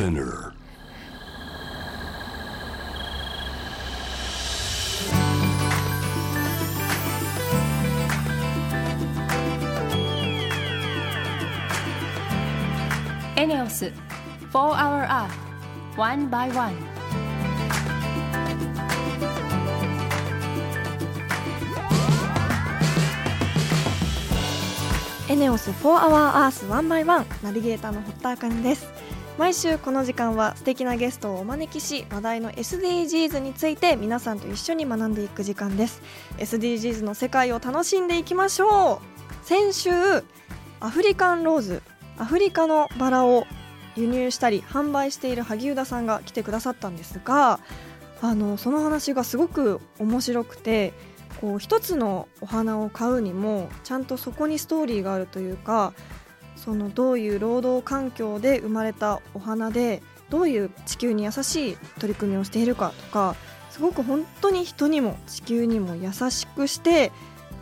Spinner. エネオス4 Hour Earth One by One エネオス4 Hour Earth 1 by 1ナビゲーターの堀田茜です毎週この時間は素敵なゲストをお招きし話題の SDGs について皆さんと一緒に学んでいく時間です。SDGs の世界を楽しんでいきましょう。先週アフリカンローズアフリカのバラを輸入したり販売している萩生田さんが来てくださったんですがあのその話がすごく面白くてこう一つのお花を買うにもちゃんとそこにストーリーがあるというかそのどういう労働環境で生まれたお花でどういう地球に優しい取り組みをしているかとかすごく本当に人にも地球にも優しくして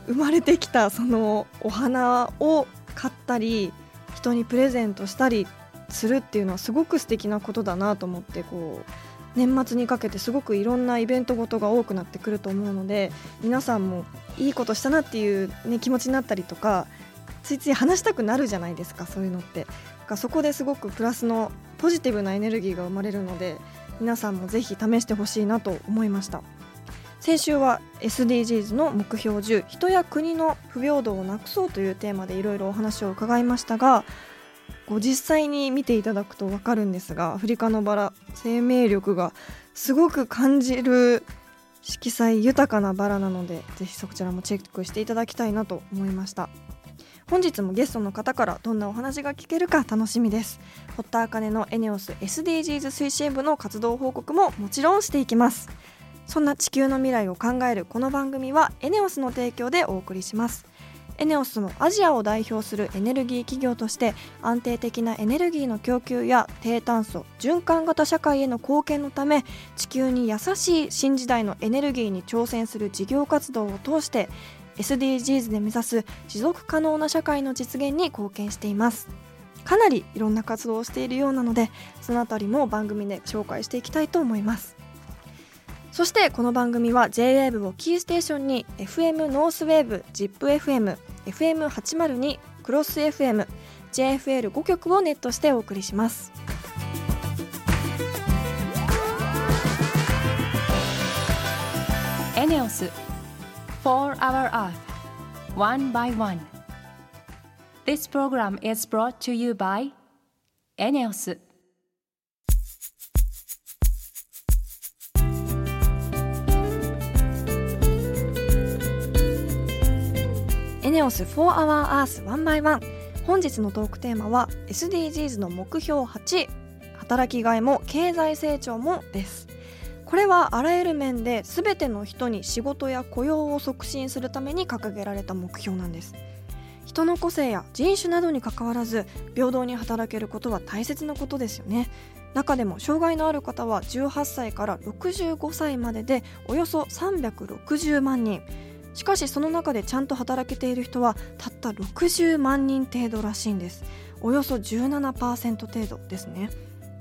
生まれてきたそのお花を買ったり人にプレゼントしたりするっていうのはすごく素敵なことだなと思ってこう年末にかけてすごくいろんなイベントごとが多くなってくると思うので皆さんもいいことしたなっていう、ね、気持ちになったりとかついつい話したくなるじゃないですかそういうのって。がそこですごくプラスのポジティブなエネルギーが生まれるので皆さんもぜひ試してほしいなと思いました。先週は SDGs の目標10人や国の不平等をなくそうというテーマでいろいろお話を伺いましたがこ実際に見ていただくと分かるんですがアフリカのバラ生命力がすごく感じる色彩豊かなバラなのでぜひそちらもチェックしていただきたいなと思いました。本日もゲストの方からどんなお話が聞けるか楽しみです。堀田茜のエネオス SDGs 推進部の活動報告ももちろんしていきます。そんな地球の未来を考えるこの番組はエネオスの提供でお送りします。エネオスもアジアを代表するエネルギー企業として安定的なエネルギーの供給や低炭素循環型社会への貢献のため地球に優しい新時代のエネルギーに挑戦する事業活動を通して SDGs で目指す持続可能な社会の実現に貢献しています。かなりいろんな活動をしているようなのでそのあたりも番組で紹介していきたいと思います。そしてこの番組は JWAVE をキーステーションに FM ノースウェーブ ZIPFM FM802 クロス FM JFL5 曲をネットしてお送りします。エネオス4 Hour Earth One by One This program is brought to you by エネオスエネオス4 Hour Earth 1 by 1本日のトークテーマは SDGs の目標8働きがいも経済成長もですこれはあらゆる面で全ての人に仕事や雇用を促進するために掲げられた目標なんです。人の個性や人種などにかかわらず平等に働けることは大切なことですよね。中でも障害のある方は18歳から65歳まででおよそ360万人。しかしその中でちゃんと働けている人はたった60万人程度らしいんです。およそ17%程度ですね。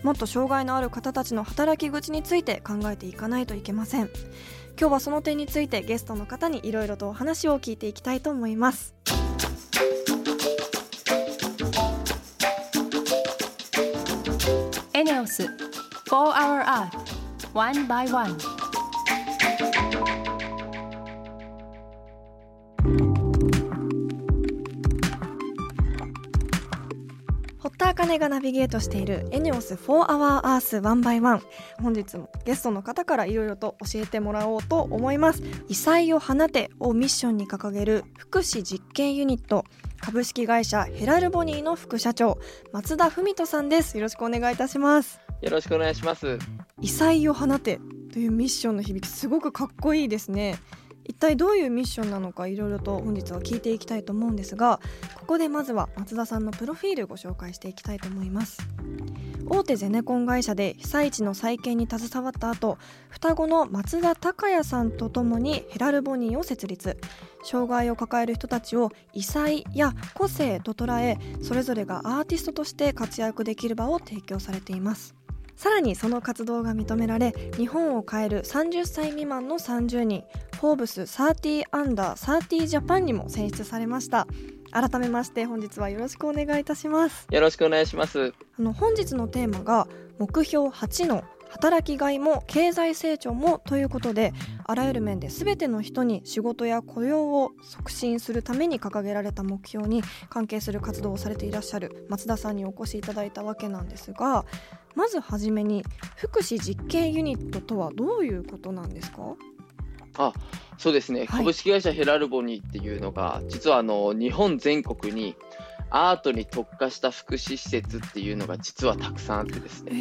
もっと障害のある方たちの働き口について考えていかないといけません。今日はその点についてゲストの方にいろいろとお話を聞いていきたいと思います。エネオス4 Hour Earth One by One. 茜がナビゲートしているエネオス4 Hour Earth 1 by 1本日もゲストの方からいろいろと教えてもらおうと思います。異彩を放てをミッションに掲げる福祉実験ユニット。株式会社ヘラルボニーの副社長。松田文人さんです。よろしくお願いいたします。よろしくお願いします。異彩を放てというミッションの響きすごくかっこいいですね一体どういうミッションなのかいろいろと本日は聞いていきたいと思うんですがここでまずは松田さんのプロフィールご紹介していきたいと思います。大手ゼネコン会社で被災地の再建に携わった後双子の松田孝也さんとともにヘラルボニーを設立。障害を抱える人たちを異彩や個性と捉えそれぞれがアーティストとして活躍できる場を提供されています。さらにその活動が認められ日本を変える30歳未満の30人フォーブス30アンダー30ジャパンにも選出されました。改めまして本日はよろしくお願いいたします。よろしくお願いします。あの本日のテーマが目標8の働きがいも経済成長もということであらゆる面で全ての人に仕事や雇用を促進するために掲げられた目標に関係する活動をされていらっしゃる松田さんにお越しいただいたわけなんですがまずはじめに福祉実験ユニットとはどういうことなんですか？あそうですね、はい。株式会社ヘラルボニーっていうのが実はあの日本全国にアートに特化した福祉施設っていうのが実はたくさんあってですえね、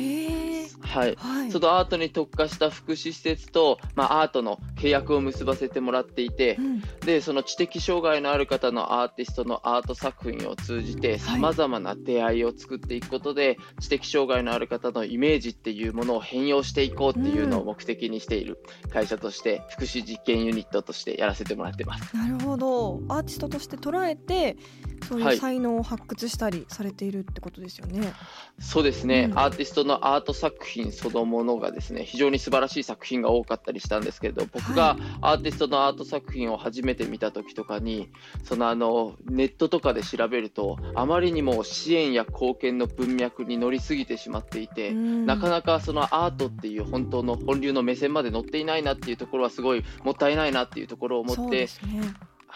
ー、はい、はい。そのアートに特化した福祉施設と、まあ、アートの契約を結ばせてもらっていてう、ん。でその知的障害のある方のアーティストのアート作品を通じてさまざまな出会いを作っていくことで、知的障害のある方のイメージっていうものを変容していこうっていうのを目的にしている会社として福祉実験ユニットとしてやらせてもらってます。なるほど。アーティストとして捉えてそういはい。う才能を発掘したりされているってことですよね。そうですね、うんアーティストのアート作品そのものがですね非常に素晴らしい作品が多かったりしたんですけれど僕がアーティストのアート作品を初めて見た時とかにそのあのネットとかで調べるとあまりにも支援や貢献の文脈に乗りすぎてしまっていて、なかななかそのアートっていう本当の本流の目線まで乗っていないなっていうところはすごいもったいないなっていうところを思そうってですね。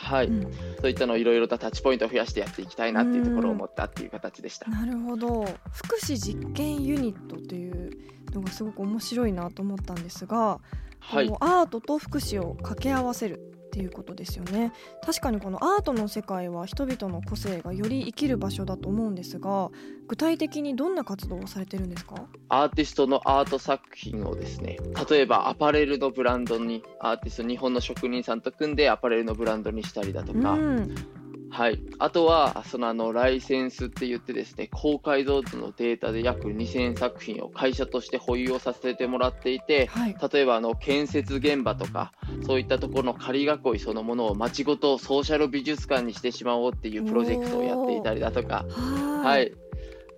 はい、うん。そういったのをいろいろとタッチポイントを増やしてやっていきたいなっていうところを思ったっていう形でした。なるほど。福祉実験ユニットというのがすごく面白いなと思ったんですが、はい。アートと福祉を掛け合わせるっていうことですよね。確かにこのアートの世界は人々の個性がより生きる場所だと思うんですが具体的にどんな活動をされてるんですか？アーティストのアート作品をですね例えばアパレルのブランドにアーティスト日本の職人さんと組んでアパレルのブランドにしたりだとか、うんはい、あとはそのあのライセンスって言ってですね高解像度のデータで約2000作品を会社として保有をさせてもらっていてはい。例えばあの建設現場とかそういったところの仮囲いそのものを街ごとソーシャル美術館にしてしまおうっていうプロジェクトをやっていたりだとか、ははいい、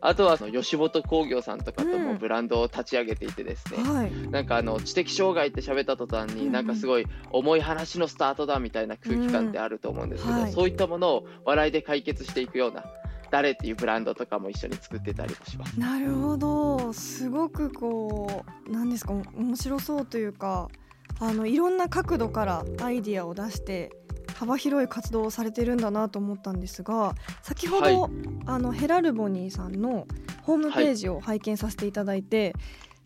あとはその吉本興業さんとかとうん。もブランドを立ち上げていてですね、はい。なんかあの知的障害って喋った途端に、うんうんなんかすごい重い話のスタートだみたいな空気感ってあると思うんですけど、うん。はい。そういったものを笑いで解決していくような誰っていうブランドとかも一緒に作ってたりもします。なるほど。すごくこう何ですか面白そうというかあのいろんな角度からアイディアを出して幅広い活動をされてるんだなと思ったんですが先ほど、はあのヘラルボニーさんのホームページを拝見させていただいて、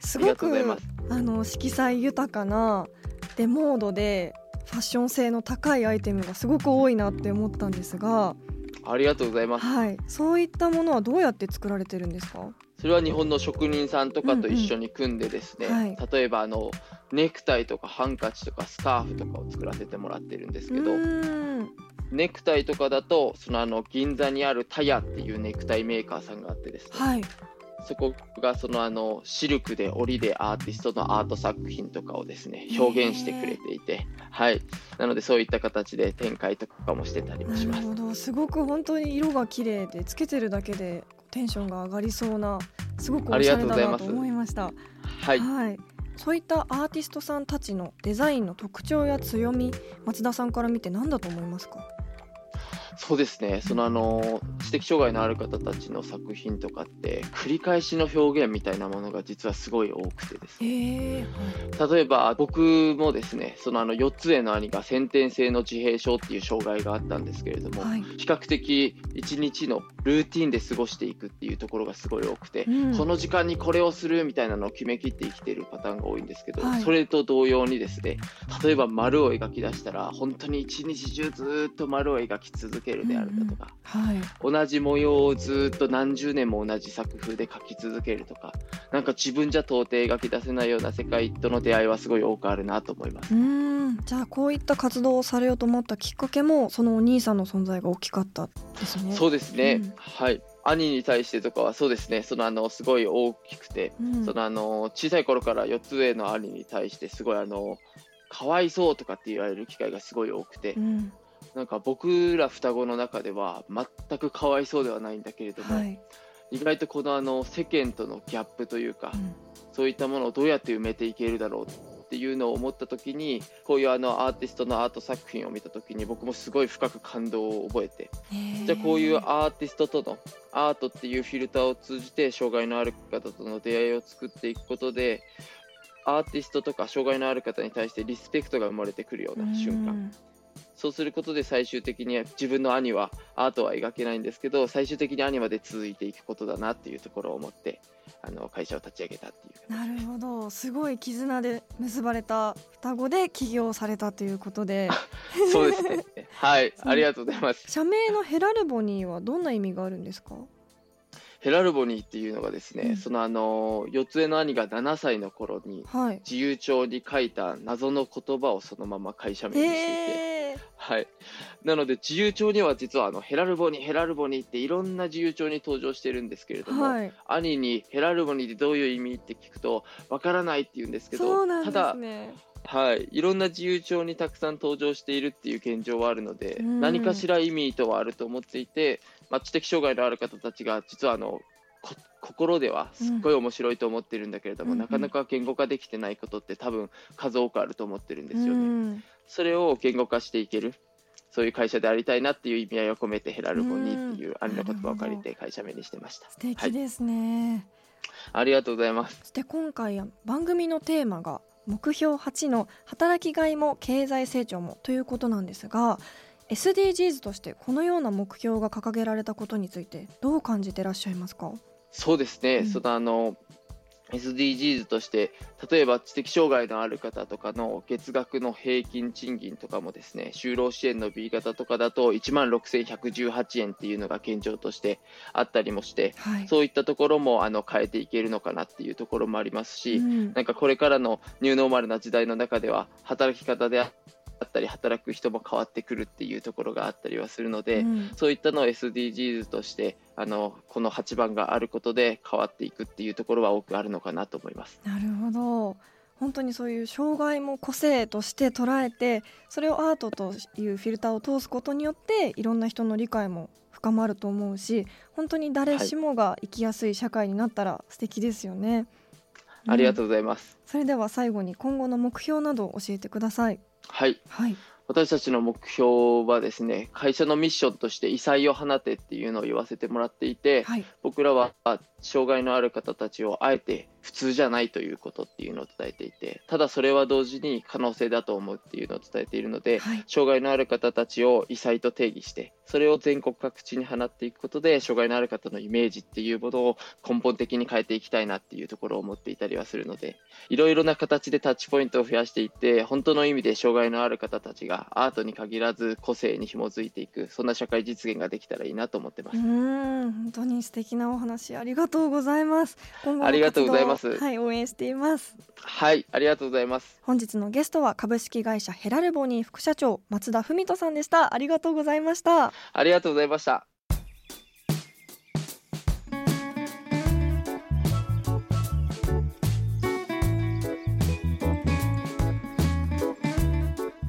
すごありがとうごく。あの色彩豊かなでモードでファッション性の高いアイテムがすごく多いなって思ったんですが、ありがとうございます。はい、そういったものはどうやって作られてるんですか？それは日本の職人さんとかと一緒に組んでですね、うんうん。はい。例えばあのネクタイとかハンカチとかスカーフとかを作らせてもらってるんですけど、ネクタイとかだとそのあの銀座にあるタヤっていうネクタイメーカーさんがあってですね、はい。そこがそのあのシルクで織でアーティストのアート作品とかをですね表現してくれていて、はい、なのでそういった形で展開とかもしてたりもなるします。ほど。すごく本当に色が綺麗でつけてるだけでテンションが上がりそうなすごくおしゃれだなと思いました。はい、はいそういったアーティストさんたちのデザインの特徴や強み松田さんから見て何だと思いますか？そうですね、そのあの知的障害のある方たちの作品とかって繰り返しの表現みたいなものが実はすごい多くてですね。ええ例えば僕もですねそのあの4つ上の兄が先天性の自閉症っていう障害があったんですけれども、はい、比較的一日のルーティンで過ごしていくっていうところがすごい多くて、うん。この時間にこれをするみたいなのを決めきって生きているパターンが多いんですけど、はい。それと同様にですね例えば丸を描き出したら本当に一日中ずーっと丸を描き続けるであるだとか、はい。同じ模様をずーっと何十年も同じ作風で描き続けるとかなんか自分じゃ到底描き出せないような世界との出会いはすごい多くあるなと思います。うーん。じゃあこういった活動をされようと思ったきっかけもそのお兄さんの存在が大きかったですね。そうですね、うん。はい。兄に対してとかはそうですね。そのあのすごい大きくて、うん。そのあの小さい頃から4つ上の兄に対してすごいあのかわいそうとかって言われる機会がすごい多くて、うんなんか僕ら双子の中では全くかわいそうではないんだけれども、はい、意外とこのあの世間とのギャップというか、うん。そういったものをどうやって埋めていけるだろうっていうのを思った時にこういうあのアーティストのアート作品を見た時に僕もすごい深く感動を覚えてじゃあこういうアーティストとのアートっていうフィルターを通じて障害のある方との出会いを作っていくことでアーティストとか障害のある方に対してリスペクトが生まれてくるような瞬間そうすることで最終的に自分の兄はアートは描けないんですけど最終的に兄まで続いていくことだなっていうところを思ってあの会社を立ち上げたっていう。なるほど。すごい絆で結ばれた双子で起業されたということで。そうですね。はい。ありがとうございます。社名のヘラルボニーはどんな意味があるんですか？ヘラルボニーっていうのがですね、うん。そのあの四つ上の兄が7歳の頃にはい。自由帳に書いた謎の言葉をそのまま会社名にしていて、へえはい、なので自由帳には実はあのヘラルボニーヘラルボニーっていろんな自由帳に登場してるんですけれども、はい。兄にヘラルボニーってどういう意味って聞くとわからないって言うんですけどそうなんでただはい、いろんな自由帳にたくさん登場しているっていう現状はあるので、うん。何かしら意味とはあると思っていて、まあ、知的障害のある方たちが実はあのこ心ではすっごい面白いと思ってるんだけれども、うん。なかなか言語化できてないことって多分数多くあると思ってるんですよね。うんそれを言語化していける。そういう会社でありたいなっていう意味合いを込めてヘラルボニーっていう兄の言葉を借りて会社名にしてました。素敵ですね、ありがとうございます。そして今回は番組のテーマが目標8の働きがいも経済成長もということなんですが SDGs としてこのような目標が掲げられたことについてどう感じてらっしゃいますか？そうですね、うん。そのあの SDGs として例えば知的障害のある方とかの月額の平均賃金とかもですね就労支援の B 型とかだと1万6118円っていうのが現状としてあったりもしてはい。そういったところもあの変えていけるのかなっていうところもありますし、うん。なんかこれからのニューノーマルな時代の中では働き方であったり働く人も変わってくるっていうところがあったりはするので、うん。そういったのを SDGs としてあのこの8番があることで変わっていくっていうところは多くあるのかなと思います。なるほど。本当にそういう障害も個性として捉えてそれをアートというフィルターを通すことによっていろんな人の理解も深まると思うし本当に誰しもが生きやすい社会になったら素敵ですよね、ありがとう、うございます。それでは最後に今後の目標などを教えてくださいはい、はい。私たちの目標はですね会社のミッションとして異彩を放てっていうのを言わせてもらっていて、はい。僕らは障害のある方たちをあえて普通じゃないということっていうのを伝えていてただそれは同時に可能性だと思うっていうのを伝えているので、はい障害のある方たちを異彩と定義してそれを全国各地に放っていくことで障害のある方のイメージっていうものを根本的に変えていきたいなっていうところを思っていたりはするのでいろいろな形でタッチポイントを増やしていって本当の意味で障害のある方たちがアートに限らず個性に紐づいていくそんな社会実現ができたらいいなと思ってまうす。ーん本当に素敵なお話ありがとうございます。今後のありがとうございます。はい応援しています。はい、ありがとうございます。本日のゲストは株式会社ヘラルボニー副社長松田文人さんでした。ありがとうございました。ありがとうございました。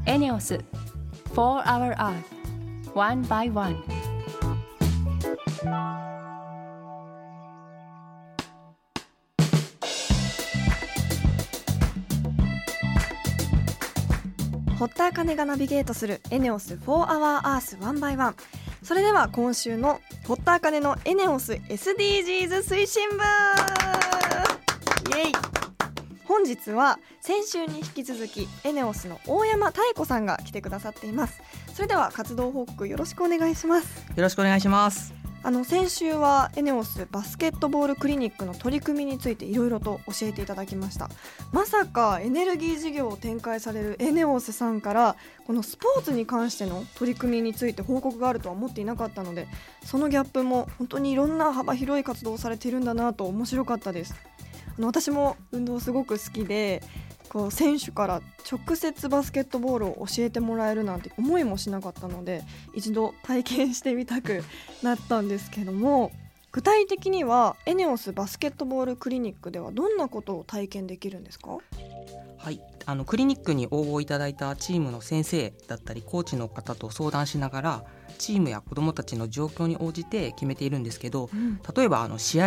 エネオス For Our Earth One by One 堀田茜がナビゲートするエネオス4 Hour Earth One by One それでは今週の堀田茜のエネオス SDGs 推進部。イエイ。本日は先週に引き続きエネオスの大山妙子さんが来てくださっています。それでは活動報告よろしくお願いします。よろしくお願いします。あの先週はエネオスバスケットボールクリニックの取り組みについていろいろと教えていただきました。まさかエネルギー事業を展開されるエネオスさんからこのスポーツに関しての取り組みについて報告があるとは思っていなかったのでそのギャップも本当にいろんな幅広い活動をされているんだなと面白かったです。あの私も運動すごく好きでこう選手から直接バスケットボールを教えてもらえるなんて思いもしなかったので一度体験してみたくなったんですけども具体的にはエネオスバスケットボールクリニックではどんなことを体験できるんですか？はい、あのクリニックに応募いただいたチームの先生だったりコーチの方と相談しながらチームや子どもたちの状況に応じて決めているんですけど例えばあの試合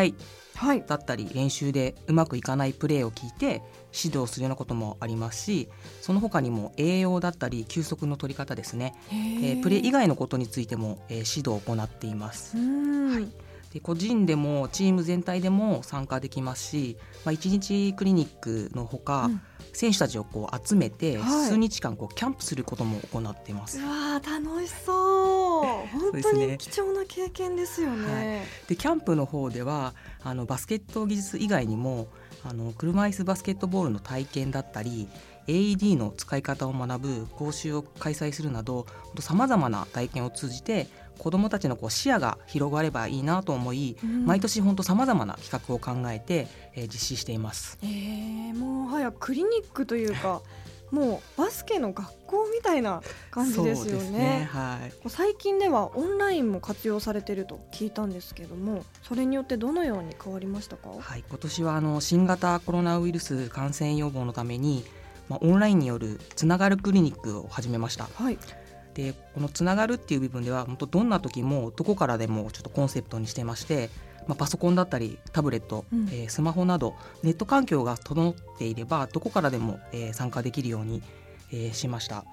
はいだったり練習でうまくいかないプレーを聞いて指導するようなこともありますしその他にも栄養だったり休息の取り方ですね、えープレー以外のことについても、えー指導を行っています。うん。で個人でもチーム全体でも参加できますし、まあ、1日クリニックのほか、うん選手たちをこう集めてはい数日間こうキャンプすることも行っています。うわー楽しそう本当に貴重な経験ですよね。でキャンプの方ではあのバスケット技術以外にもあの車椅子バスケットボールの体験だったり AED の使い方を学ぶ講習を開催するなどさまざまな体験を通じて子どもたちのこう視野が広がればいいなと思い、うん毎年本当さまざまな企画を考えて、えー実施しています。えー、もうはやクリニックというか もうバスケの学校みたいな感じですよそうね。はい最近ではオンラインも活用されてると聞いたんですけどもそれによってどのように変わりましたか、はい、今年はあの新型コロナウイルス感染予防のために、まあ、オンラインによるつながるクリニックを始めました。はい、でこのつながるっていう部分では本当どんな時もどこからでもちょっとコンセプトにしてまして、まあ、パソコンだったりタブレット、うんえースマホなどネット環境が整っていればどこからでも、えー参加できるように、えーしました。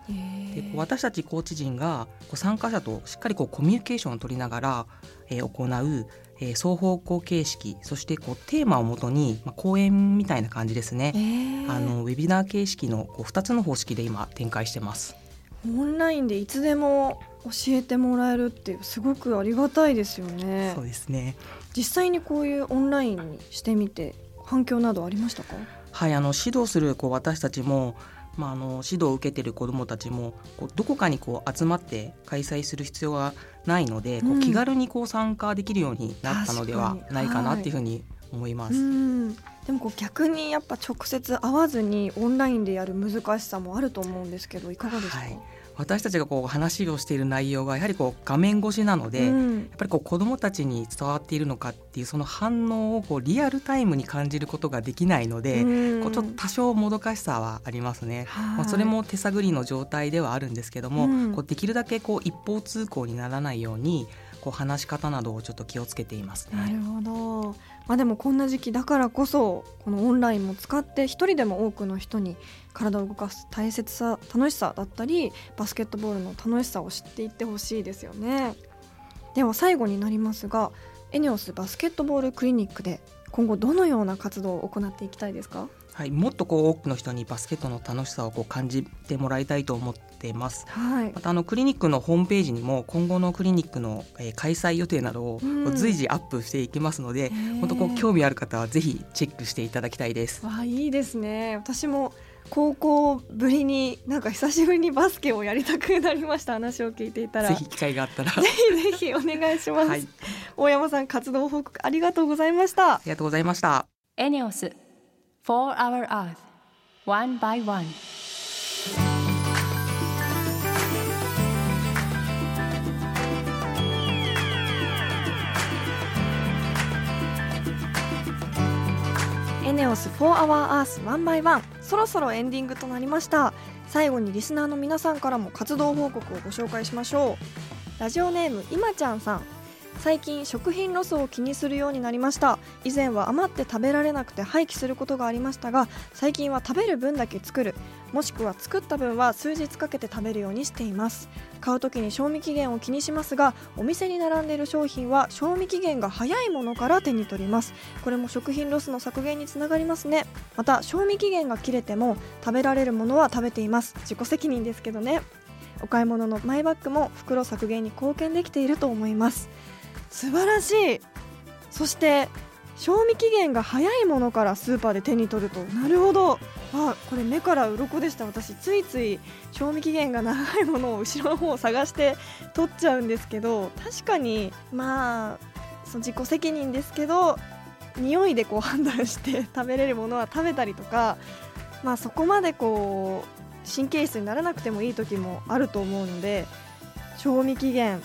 でこう私たちコーチ陣がこう参加者としっかりこうコミュニケーションを取りながら、えー行う、えー双方向形式そしてこうテーマをもとに、まあ、講演みたいな感じですね、えーあのウェビナー形式のこう2つの方式で今展開してます。オンラインでいつでも教えてもらえるっていうすごくありがたいですよね。そうですね。実際にこういうオンラインにしてみて反響などありましたか？はい、あの指導するこう私たちも、まあ、あの指導を受けている子どもたちもこうどこかにこう集まって開催する必要がないので、こううん。気軽にこう参加できるようになったのではないかなはいっていうふうに思います。うん。でもこう逆にやっぱ直接会わずにオンラインでやる難しさもあると思うんですけどいかがですか、はい私たちがこう話をしている内容がやはりこう画面越しなので、やっうんぱりこう子どもたちに伝わっているのかっていうその反応をこうリアルタイムに感じることができないので、うん。こうちょっと多少もどかしさはありますね。はい。まあ、それも手探りの状態ではあるんですけども、うん。こうできるだけこう一方通行にならないようにこう話し方などをちょっと気をつけていますなるね。ほど、まあ、でもこんな時期だからこそこのオンラインも使って一人でも多くの人に体を動かす大切さ楽しさだったりバスケットボールの楽しさを知っていってほしいですよね。では最後になりますがエネオスバスケットボールクリニックで今後どのような活動を行っていきたいですか？はい、もっとこう多くの人にバスケットの楽しさをこう感じてもらいたいと思っています。はい。またあのクリニックのホームページにも今後のクリニックの、えー開催予定などを随時アップしていきますので、本当こう興味ある方はぜひチェックしていただきたいです。わあいいですね。私も高校ぶりになんか久しぶりにバスケをやりたくなりました話を聞いていたら。ぜひ機会があったら、ぜひぜひお願いします、はい、大山さん活動報告ありがとうございました。ありがとうございました。エネオス For Our Earth One by One エネオス4 Hour Earth One by One そろそろエンディングとなりました。最後にリスナーの皆さんからも活動報告をご紹介しましょう。ラジオネーム今ちゃんさん。最近食品ロスを気にするようになりました。以前は余って食べられなくて廃棄することがありましたが最近は食べる分だけ作る。もしくは作った分は数日かけて食べるようにしています。買う時に賞味期限を気にしますがお店に並んでいる商品は賞味期限が早いものから手に取ります。これも食品ロスの削減につながりますね。また賞味期限が切れても食べられるものは食べています。自己責任ですけどね。お買い物のマイバッグも袋削減に貢献できていると思います。素晴らしい。そして賞味期限が早いものからスーパーで手に取ると。なるほど。あこれ目から鱗でした。私ついつい賞味期限が長いものを後ろの方を探して取っちゃうんですけど。確かにまあその自己責任ですけど匂いでこう判断して 食べれるものは食べたりとかまあそこまでこう神経質にならなくてもいい時もあると思うので賞味期限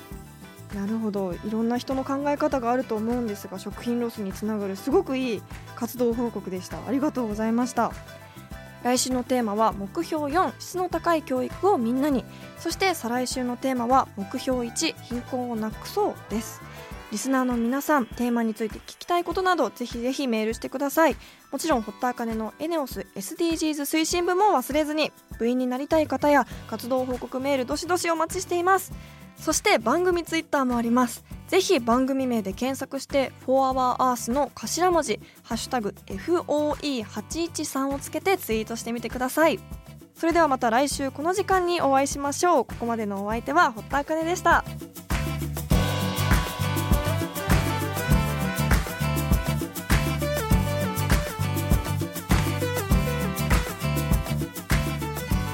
なるほど。いろんな人の考え方があると思うんですが食品ロスにつながるすごくいい活動報告でした。ありがとうございました。来週のテーマは目標4質の高い教育をみんなに。そして再来週のテーマは目標1貧困をなくそうです。リスナーの皆さんテーマについて聞きたいことなどぜひぜひメールしてください。もちろん堀田茜のエネオス SDGs 推進部も忘れずに部員になりたい方や活動報告メールどしどしお待ちしています。そして番組ツイッターもあります。ぜひ番組名で検索して「4HourEarth」の頭文字「ハッシュタグ #FOE813」をつけてツイートしてみてください。それではまた来週この時間にお会いしましょう。ここまでのお相手は堀田茜でした。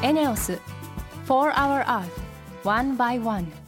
エネオス4 Hour Earth One by One.